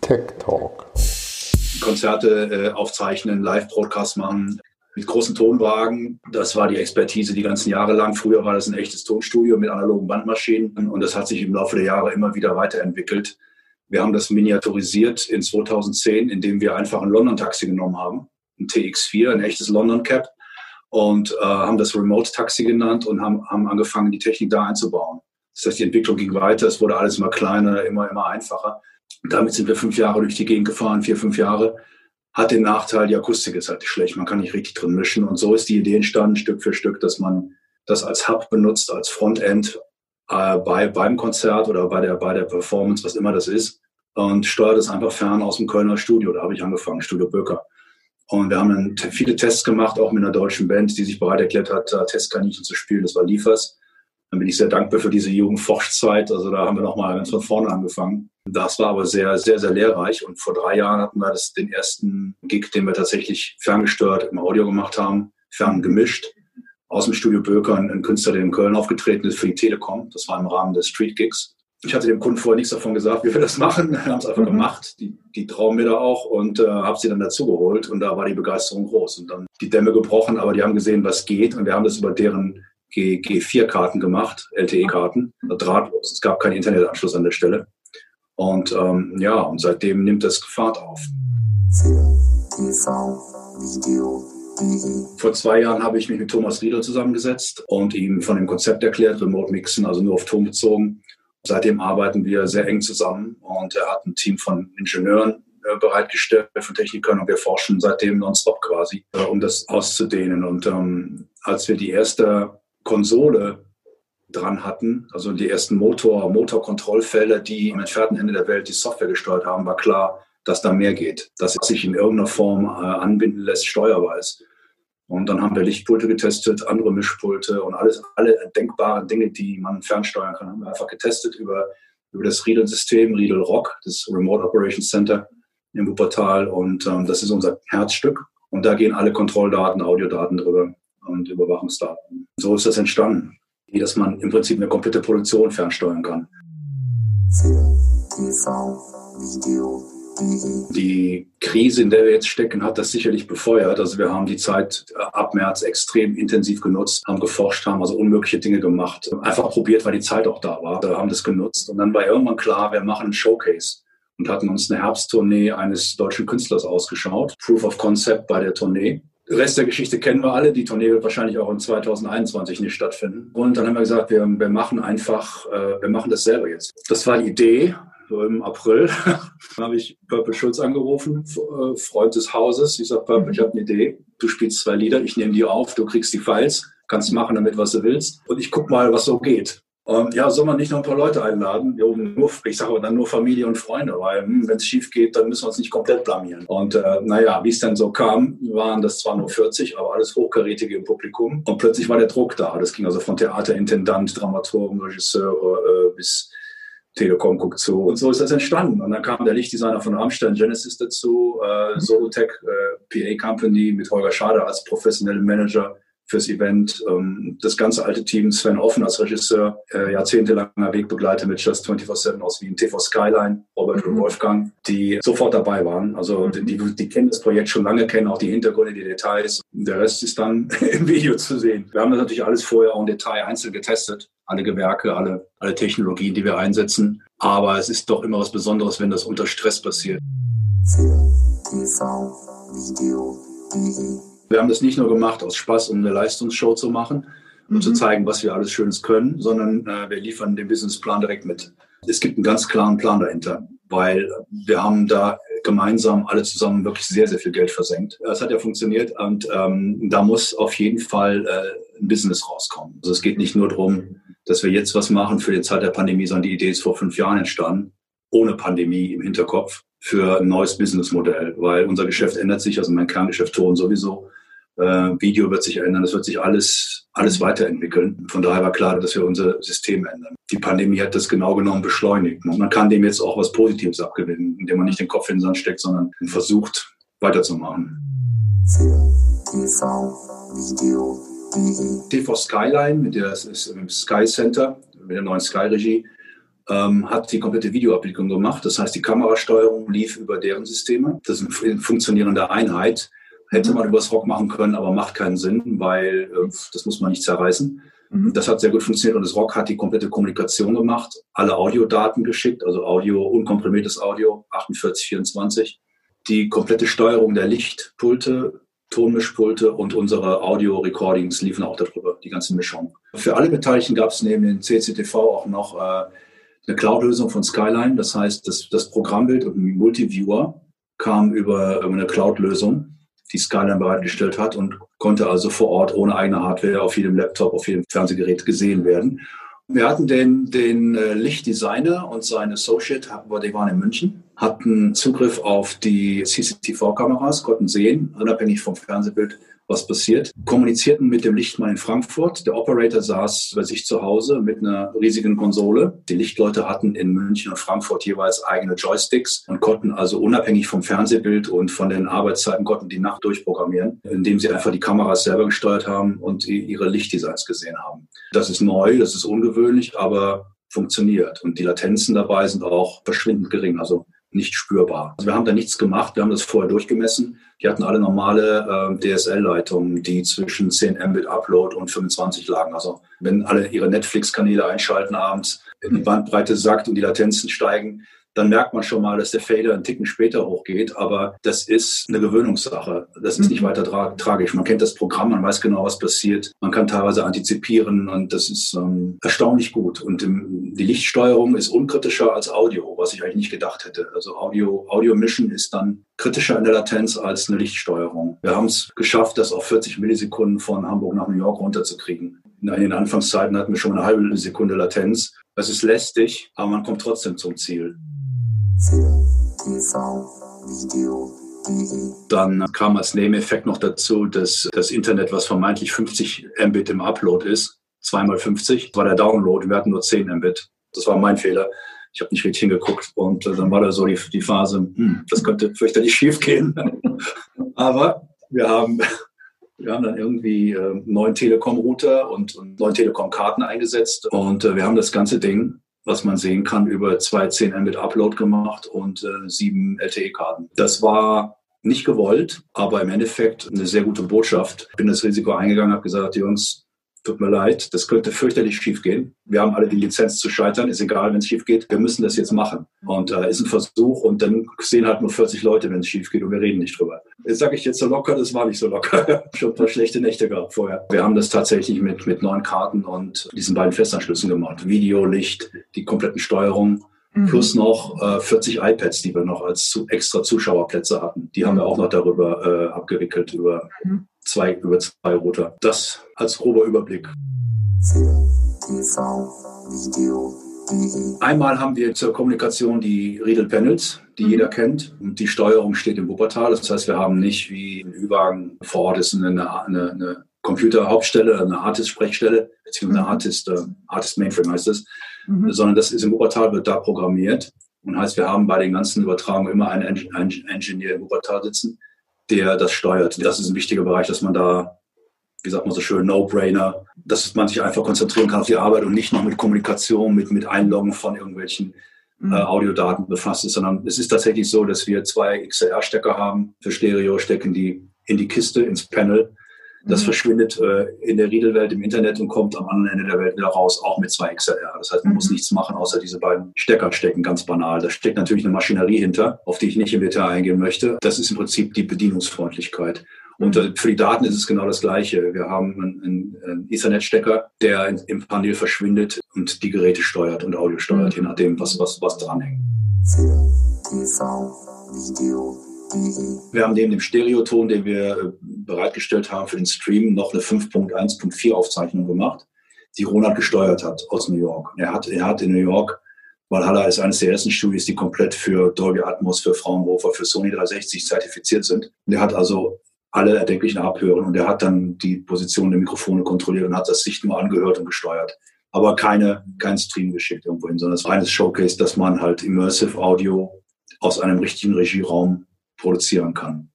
Tech Talk. Konzerte äh, aufzeichnen, Live-Broadcast machen mit großen Tonwagen. Das war die Expertise die ganzen Jahre lang. Früher war das ein echtes Tonstudio mit analogen Bandmaschinen und das hat sich im Laufe der Jahre immer wieder weiterentwickelt. Wir haben das miniaturisiert in 2010, indem wir einfach ein London-Taxi genommen haben, ein TX4, ein echtes London-Cab und äh, haben das Remote-Taxi genannt und haben, haben angefangen, die Technik da einzubauen. Das heißt, die Entwicklung ging weiter, es wurde alles immer kleiner, immer, immer einfacher. damit sind wir fünf Jahre durch die Gegend gefahren, vier, fünf Jahre. Hat den Nachteil, die Akustik ist halt schlecht, man kann nicht richtig drin mischen. Und so ist die Idee entstanden, Stück für Stück, dass man das als Hub benutzt, als Frontend äh, bei, beim Konzert oder bei der, bei der Performance, was immer das ist. Und steuert es einfach fern aus dem Kölner Studio. Da habe ich angefangen, Studio Böcker. Und wir haben viele Tests gemacht, auch mit einer deutschen Band, die sich bereit erklärt hat, Testkaninchen zu spielen. Das war Liefers. Dann bin ich sehr dankbar für diese Jugendforschzeit. Also da haben wir nochmal ganz von vorne angefangen. Das war aber sehr, sehr, sehr lehrreich. Und vor drei Jahren hatten wir das, den ersten Gig, den wir tatsächlich ferngesteuert im Audio gemacht haben, ferngemischt. Aus dem Studio Böker, ein Künstler, der in Köln aufgetreten ist für die Telekom. Das war im Rahmen des Street Gigs. Ich hatte dem Kunden vorher nichts davon gesagt, wie wir das machen. Wir haben es einfach mhm. gemacht. Die, die trauen mir da auch und äh, habe sie dann dazu geholt. Und da war die Begeisterung groß. Und dann die Dämme gebrochen, aber die haben gesehen, was geht. Und wir haben das über deren G4-Karten gemacht, LTE-Karten, drahtlos. Es gab keinen Internetanschluss an der Stelle. Und ähm, ja, und seitdem nimmt das Fahrt auf. Vor zwei Jahren habe ich mich mit Thomas Riedel zusammengesetzt und ihm von dem Konzept erklärt, Remote Mixen, also nur auf Ton bezogen. Seitdem arbeiten wir sehr eng zusammen und er hat ein Team von Ingenieuren äh, bereitgestellt, von Technikern und wir forschen seitdem nonstop quasi, äh, um das auszudehnen. Und ähm, als wir die erste Konsole dran hatten, also die ersten Motor, Motorkontrollfelder, die im entfernten Ende der Welt die Software gesteuert haben, war klar, dass da mehr geht, dass es sich in irgendeiner Form äh, anbinden lässt, steuerbar ist. Und dann haben wir Lichtpulte getestet, andere Mischpulte und alles, alle denkbaren Dinge, die man fernsteuern kann, haben wir einfach getestet über, über das Riedel-System, Riedel Rock, das Remote Operations Center im Wuppertal. Und ähm, das ist unser Herzstück. Und da gehen alle Kontrolldaten, Audiodaten drüber und Überwachungsdaten. So ist das entstanden, dass man im Prinzip eine komplette Produktion fernsteuern kann. Die Krise, in der wir jetzt stecken, hat das sicherlich befeuert. Also wir haben die Zeit ab März extrem intensiv genutzt, haben geforscht, haben also unmögliche Dinge gemacht. Einfach probiert, weil die Zeit auch da war. Haben das genutzt. Und dann war irgendwann klar, wir machen einen Showcase und hatten uns eine Herbsttournee eines deutschen Künstlers ausgeschaut. Proof of Concept bei der Tournee. Rest der Geschichte kennen wir alle. Die Tournee wird wahrscheinlich auch in 2021 nicht stattfinden. Und dann haben wir gesagt, wir, wir machen einfach, äh, wir machen das selber jetzt. Das war die Idee. So im April habe ich Purple Schulz angerufen, äh, Freund des Hauses. Ich sage, Purple, ich habe eine Idee. Du spielst zwei Lieder, ich nehme die auf, du kriegst die Files, kannst machen damit, was du willst. Und ich guck mal, was so geht. Und ja, soll man nicht noch ein paar Leute einladen? Wir oben nur, ich sage aber dann nur Familie und Freunde, weil hm, wenn es schief geht, dann müssen wir uns nicht komplett blamieren. Und äh, naja, wie es dann so kam, waren das zwar nur 40, aber alles Hochkarätige im Publikum. Und plötzlich war der Druck da. Das ging also von Theaterintendant, Dramaturgen, Regisseure äh, bis Telekom guckt zu. Und so ist das entstanden. Und dann kam der Lichtdesigner von Rammstein Genesis dazu, äh, Solotech, äh, PA Company mit Holger Schade als professionelle Manager fürs Event. Ähm, das ganze alte Team, Sven Offen als Regisseur, äh, jahrzehntelanger Wegbegleiter mit Just 24-7 aus Wien, TV Skyline, Robert mhm. und Wolfgang, die sofort dabei waren. Also mhm. die, die, kennen das Projekt schon lange, kennen auch die Hintergründe, die Details. Der Rest ist dann im Video zu sehen. Wir haben das natürlich alles vorher auch im Detail einzeln getestet. Alle Gewerke, alle, alle Technologien, die wir einsetzen. Aber es ist doch immer was Besonderes, wenn das unter Stress passiert. TV, Video, TV. Wir haben das nicht nur gemacht aus Spaß, um eine Leistungsshow zu machen und mhm. zu zeigen, was wir alles Schönes können, sondern äh, wir liefern den Businessplan direkt mit. Es gibt einen ganz klaren Plan dahinter, weil wir haben da gemeinsam alle zusammen wirklich sehr, sehr viel Geld versenkt. Das hat ja funktioniert und ähm, da muss auf jeden Fall äh, ein Business rauskommen. Also es geht nicht nur darum, dass wir jetzt was machen für die Zeit der Pandemie, sondern die Idee ist vor fünf Jahren entstanden, ohne Pandemie im Hinterkopf für ein neues Businessmodell, weil unser Geschäft ändert sich, also mein Kerngeschäft Ton sowieso. Äh, Video wird sich ändern, es wird sich alles, alles weiterentwickeln. Von daher war klar, dass wir unser System ändern. Die Pandemie hat das genau genommen beschleunigt. Man kann dem jetzt auch was Positives abgewinnen, indem man nicht den Kopf in den Sand steckt, sondern versucht, weiterzumachen. TV, Skyline mit der Sky Center, mit der neuen Sky-Regie, ähm, hat die komplette Videoabbildung gemacht. Das heißt, die Kamerasteuerung lief über deren Systeme. Das ist eine funktionierende Einheit. Hätte man übers Rock machen können, aber macht keinen Sinn, weil äh, das muss man nicht zerreißen. Mhm. Das hat sehr gut funktioniert und das Rock hat die komplette Kommunikation gemacht, alle Audiodaten geschickt, also Audio, unkomprimiertes Audio, 4824, die komplette Steuerung der Lichtpulte, Tonmischpulte und unsere Audio-Recordings liefen auch darüber, die ganze Mischung. Für alle Beteiligten gab es neben den CCTV auch noch äh, eine Cloud-Lösung von Skyline. Das heißt, das, das Programmbild und ein Multiviewer kam über eine Cloud-Lösung, die Skyline bereitgestellt hat und konnte also vor Ort ohne eigene Hardware auf jedem Laptop, auf jedem Fernsehgerät gesehen werden. Wir hatten den, den äh, Lichtdesigner und seine Associate, die waren in München, hatten Zugriff auf die CCTV-Kameras, konnten sehen, unabhängig vom Fernsehbild, was passiert. Kommunizierten mit dem Lichtmann in Frankfurt. Der Operator saß bei sich zu Hause mit einer riesigen Konsole. Die Lichtleute hatten in München und Frankfurt jeweils eigene Joysticks und konnten also unabhängig vom Fernsehbild und von den Arbeitszeiten konnten die Nacht durchprogrammieren, indem sie einfach die Kameras selber gesteuert haben und ihre Lichtdesigns gesehen haben. Das ist neu, das ist ungewöhnlich, aber funktioniert. Und die Latenzen dabei sind auch verschwindend gering. Also nicht spürbar. Also wir haben da nichts gemacht, wir haben das vorher durchgemessen. Die hatten alle normale äh, DSL-Leitungen, die zwischen 10 Mbit Upload und 25 lagen. Also wenn alle ihre Netflix-Kanäle einschalten abends, die Bandbreite sackt und die Latenzen steigen, dann merkt man schon mal, dass der Fader einen Ticken später hochgeht. Aber das ist eine Gewöhnungssache. Das ist nicht mhm. weiter tra tragisch. Man kennt das Programm, man weiß genau, was passiert. Man kann teilweise antizipieren und das ist ähm, erstaunlich gut. Und im, die Lichtsteuerung ist unkritischer als Audio, was ich eigentlich nicht gedacht hätte. Also Audio, Audio Mission ist dann kritischer in der Latenz als eine Lichtsteuerung. Wir haben es geschafft, das auf 40 Millisekunden von Hamburg nach New York runterzukriegen. In den Anfangszeiten hatten wir schon eine halbe Sekunde Latenz. Das ist lästig, aber man kommt trotzdem zum Ziel. Dann kam als Nebeneffekt noch dazu, dass das Internet, was vermeintlich 50 Mbit im Upload ist, zweimal 50, war der Download. Wir hatten nur 10 Mbit. Das war mein Fehler. Ich habe nicht richtig hingeguckt und dann war da so die, die Phase, hm, das könnte fürchterlich schief gehen. Aber wir haben, wir haben dann irgendwie äh, neuen Telekom-Router und, und neuen Telekom-Karten eingesetzt und äh, wir haben das ganze Ding was man sehen kann, über zwei 10 Mbit Upload gemacht und äh, sieben LTE-Karten. Das war nicht gewollt, aber im Endeffekt eine sehr gute Botschaft. Ich bin das Risiko eingegangen, habe gesagt, Jungs, tut mir leid, das könnte fürchterlich schief gehen. Wir haben alle die Lizenz zu scheitern, ist egal, wenn es schief geht. Wir müssen das jetzt machen. Und äh, ist ein Versuch und dann sehen halt nur 40 Leute, wenn es schief geht und wir reden nicht drüber. Jetzt sage ich jetzt so locker, das war nicht so locker. Schon ein paar schlechte Nächte gehabt vorher. Wir haben das tatsächlich mit, mit neun Karten und diesen beiden Festanschlüssen gemacht. Video, Licht, die kompletten Steuerung. Mhm. Plus noch äh, 40 iPads, die wir noch als zu, extra Zuschauerplätze hatten. Die haben wir auch noch darüber äh, abgewickelt, über mhm zwei, über zwei Router. Das als grober Überblick. Einmal haben wir zur Kommunikation die Riedel Panels, die mhm. jeder kennt. Und die Steuerung steht im Wuppertal. Das heißt, wir haben nicht wie in Üwagen vor Ort ist eine, eine, eine Computerhauptstelle, eine Artist-Sprechstelle, beziehungsweise eine mhm. Artist, äh, Artist Mainframe heißt es, mhm. sondern das ist im Wuppertal, wird da programmiert. Und heißt, wir haben bei den ganzen Übertragungen immer einen, einen Engineer im Wuppertal sitzen, der das steuert. Das ist ein wichtiger Bereich, dass man da, wie sagt man so schön, No-Brainer, dass man sich einfach konzentrieren kann auf die Arbeit und nicht noch mit Kommunikation, mit, mit Einloggen von irgendwelchen mhm. äh, Audiodaten befasst ist, sondern es ist tatsächlich so, dass wir zwei XLR-Stecker haben. Für Stereo stecken die in die Kiste, ins Panel das mhm. verschwindet äh, in der Riedelwelt im Internet und kommt am anderen Ende der Welt wieder raus, auch mit zwei XLR. Das heißt, man mhm. muss nichts machen, außer diese beiden Stecker stecken, ganz banal. Da steckt natürlich eine Maschinerie hinter, auf die ich nicht im Detail eingehen möchte. Das ist im Prinzip die Bedienungsfreundlichkeit. Und äh, für die Daten ist es genau das Gleiche. Wir haben einen, einen Ethernet-Stecker, der im Panel verschwindet und die Geräte steuert und Audio steuert, mhm. je nachdem, was, was, was dranhängt. TV, Video, wir haben neben dem Stereoton, den wir äh, bereitgestellt haben für den Stream, noch eine 5.1.4 Aufzeichnung gemacht, die Ronald gesteuert hat aus New York. Er hat, er hat in New York, Valhalla ist eines der ersten Studios, die komplett für Dolby Atmos, für Fraunhofer, für Sony 360 zertifiziert sind. Und er hat also alle erdenklichen Abhören und er hat dann die Position der Mikrofone kontrolliert und hat das sich nur angehört und gesteuert. Aber keine, kein Stream geschickt irgendwo hin, sondern es war reines Showcase, dass man halt Immersive Audio aus einem richtigen Regieraum produzieren kann.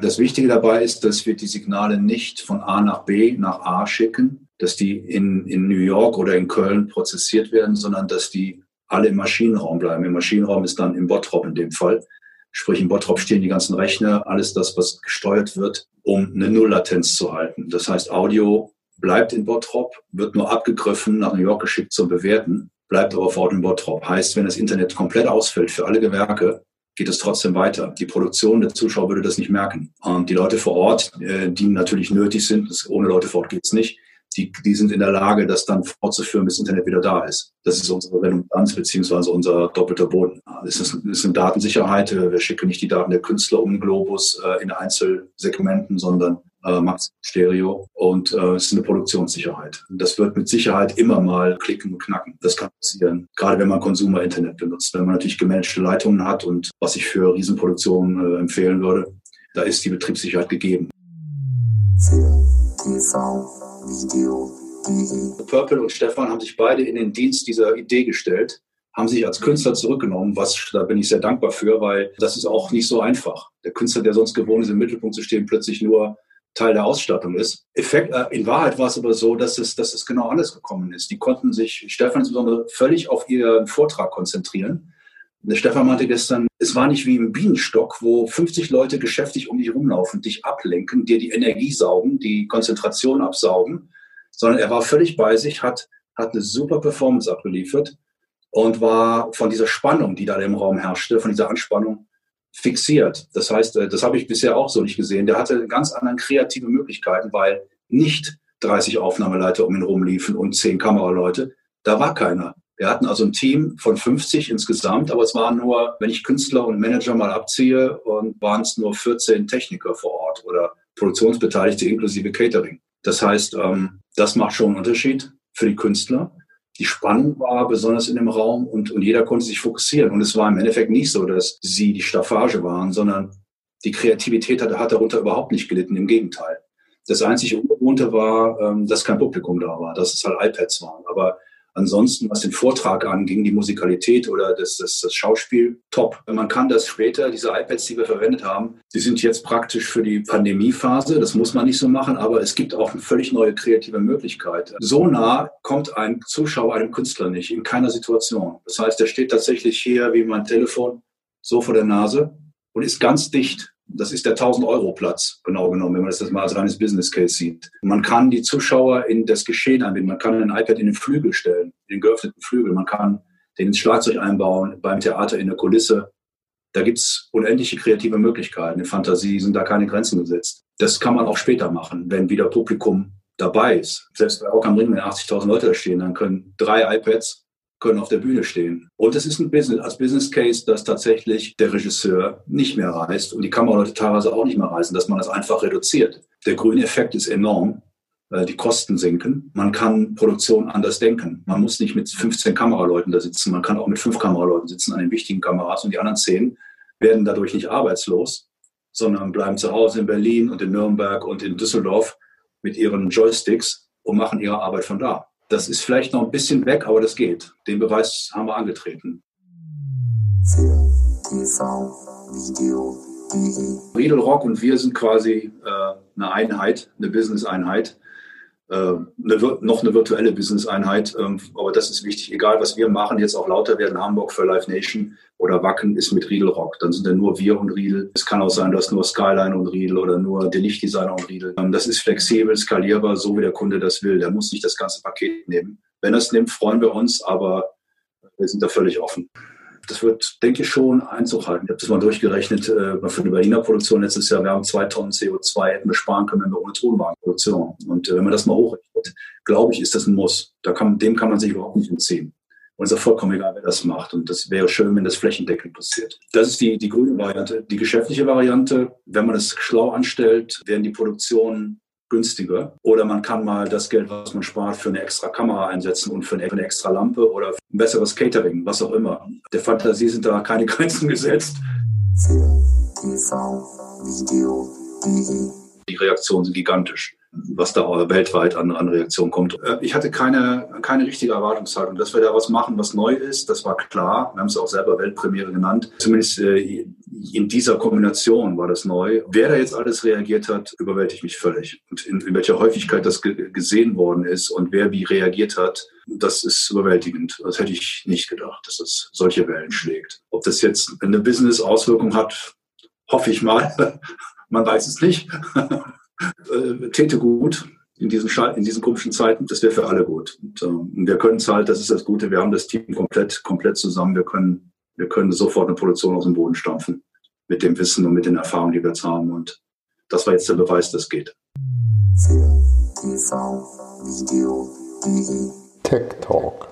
Das Wichtige dabei ist, dass wir die Signale nicht von A nach B nach A schicken, dass die in, in New York oder in Köln prozessiert werden, sondern dass die alle im Maschinenraum bleiben. Im Maschinenraum ist dann im Bottrop in dem Fall. Sprich, im Bottrop stehen die ganzen Rechner, alles das, was gesteuert wird, um eine Nulllatenz zu halten. Das heißt, Audio bleibt in Bottrop, wird nur abgegriffen, nach New York geschickt zum Bewerten, bleibt aber vor Ort in Bottrop. Heißt, wenn das Internet komplett ausfällt für alle Gewerke, geht es trotzdem weiter. Die Produktion der Zuschauer würde das nicht merken. Und die Leute vor Ort, äh, die natürlich nötig sind, ohne Leute vor Ort geht es nicht, die, die sind in der Lage, das dann fortzuführen, bis Internet wieder da ist. Das ist unsere Redundanz beziehungsweise unser doppelter Boden. Es ist, ist eine Datensicherheit. Wir schicken nicht die Daten der Künstler um den Globus äh, in Einzelsegmenten, sondern äh, Max Stereo und äh, ist eine Produktionssicherheit. Das wird mit Sicherheit immer mal klicken und knacken. Das kann passieren, gerade wenn man Consumer-Internet benutzt. Wenn man natürlich gemanagte Leitungen hat und was ich für Riesenproduktionen äh, empfehlen würde, da ist die Betriebssicherheit gegeben. Purple und Stefan haben sich beide in den Dienst dieser Idee gestellt, haben sich als Künstler zurückgenommen, was da bin ich sehr dankbar für, weil das ist auch nicht so einfach. Der Künstler, der sonst gewohnt ist, im Mittelpunkt zu stehen, plötzlich nur Teil der Ausstattung ist. Effekt, äh, in Wahrheit war es aber so, dass es, dass es genau anders gekommen ist. Die konnten sich, Stefan insbesondere, völlig auf ihren Vortrag konzentrieren. Der Stefan meinte gestern, es war nicht wie im Bienenstock, wo 50 Leute geschäftig um dich rumlaufen, dich ablenken, dir die Energie saugen, die Konzentration absaugen, sondern er war völlig bei sich, hat, hat eine super Performance abgeliefert und war von dieser Spannung, die da im Raum herrschte, von dieser Anspannung fixiert. Das heißt, äh, das habe ich bisher auch so nicht gesehen. Der hatte ganz andere kreative Möglichkeiten, weil nicht 30 Aufnahmeleiter um ihn rumliefen und 10 Kameraleute. Da war keiner. Wir hatten also ein Team von 50 insgesamt, aber es waren nur, wenn ich Künstler und Manager mal abziehe, waren es nur 14 Techniker vor Ort oder Produktionsbeteiligte inklusive Catering. Das heißt, ähm, das macht schon einen Unterschied für die Künstler. Die Spannung war besonders in dem Raum und, und jeder konnte sich fokussieren. Und es war im Endeffekt nicht so, dass sie die Staffage waren, sondern die Kreativität hat, hat darunter überhaupt nicht gelitten. Im Gegenteil. Das einzige Ungewohnte war, ähm, dass kein Publikum da war, dass es halt iPads waren. Aber Ansonsten, was den Vortrag anging, die Musikalität oder das, das, das Schauspiel, top. Man kann das später, diese iPads, die wir verwendet haben, die sind jetzt praktisch für die Pandemiephase. Das muss man nicht so machen, aber es gibt auch eine völlig neue kreative Möglichkeit. So nah kommt ein Zuschauer einem Künstler nicht, in keiner Situation. Das heißt, er steht tatsächlich hier wie mein Telefon so vor der Nase und ist ganz dicht das ist der 1000-Euro-Platz, genau genommen, wenn man das mal als reines Business Case sieht. Man kann die Zuschauer in das Geschehen einbinden. Man kann ein iPad in den Flügel stellen, in den geöffneten Flügel. Man kann den ins Schlagzeug einbauen, beim Theater in der Kulisse. Da gibt's unendliche kreative Möglichkeiten. In Fantasie sind da keine Grenzen gesetzt. Das kann man auch später machen, wenn wieder Publikum dabei ist. Selbst bei Rock am Ring, wenn 80.000 Leute da stehen, dann können drei iPads können auf der Bühne stehen. Und es ist ein Business, als Business Case, dass tatsächlich der Regisseur nicht mehr reist und die Kameraleute teilweise auch nicht mehr reisen, dass man das einfach reduziert. Der grüne Effekt ist enorm. Die Kosten sinken. Man kann Produktion anders denken. Man muss nicht mit 15 Kameraleuten da sitzen. Man kann auch mit fünf Kameraleuten sitzen an den wichtigen Kameras und die anderen zehn werden dadurch nicht arbeitslos, sondern bleiben zu Hause in Berlin und in Nürnberg und in Düsseldorf mit ihren Joysticks und machen ihre Arbeit von da. Das ist vielleicht noch ein bisschen weg, aber das geht. Den Beweis haben wir angetreten. Riedel Rock und wir sind quasi äh, eine Einheit, eine Business-Einheit. Äh, eine, noch eine virtuelle Business-Einheit. Ähm, aber das ist wichtig. Egal, was wir machen, jetzt auch lauter werden, Hamburg für Live Nation oder Wacken ist mit Riedel Rock. Dann sind dann nur wir und Riedel. Es kann auch sein, dass nur Skyline und Riedel oder nur der Lichtdesigner und Riedel. Ähm, das ist flexibel, skalierbar, so wie der Kunde das will. Der muss nicht das ganze Paket nehmen. Wenn er es nimmt, freuen wir uns, aber wir sind da völlig offen das wird, denke ich, schon Einzug halten. Ich habe das mal durchgerechnet äh, für eine Berliner Produktion letztes Jahr. Wir haben zwei Tonnen CO2 hätten wir sparen können, wenn wir ohne Tonwagenproduktion. Und äh, wenn man das mal hochrechnet, glaube ich, ist das ein Muss. Da kann, dem kann man sich überhaupt nicht entziehen. Und es ist ja vollkommen egal, wer das macht. Und das wäre schön, wenn das flächendeckend passiert. Das ist die, die grüne Variante. Die geschäftliche Variante, wenn man es schlau anstellt, werden die Produktionen günstiger. Oder man kann mal das Geld, was man spart, für eine extra Kamera einsetzen und für eine, für eine extra Lampe oder ein besseres Catering, was auch immer. Der Fantasie sind da keine Grenzen gesetzt. Die Reaktionen sind gigantisch. Was da weltweit an, an Reaktion kommt. Äh, ich hatte keine, keine richtige Erwartungshaltung, dass wir da was machen, was neu ist. Das war klar. Wir haben es auch selber Weltpremiere genannt. Zumindest äh, in dieser Kombination war das neu. Wer da jetzt alles reagiert hat, überwältigt mich völlig. Und in, in welcher Häufigkeit das gesehen worden ist und wer wie reagiert hat, das ist überwältigend. Das hätte ich nicht gedacht, dass es solche Wellen schlägt. Ob das jetzt eine Business-Auswirkung hat, hoffe ich mal. Man weiß es nicht. Äh, täte gut in diesen, in diesen komischen Zeiten. Das wäre für alle gut. Und, äh, wir können es halt, das ist das Gute, wir haben das Team komplett, komplett zusammen. Wir können, wir können sofort eine Produktion aus dem Boden stampfen. Mit dem Wissen und mit den Erfahrungen, die wir jetzt haben. Und das war jetzt der Beweis, das geht. Tech Talk.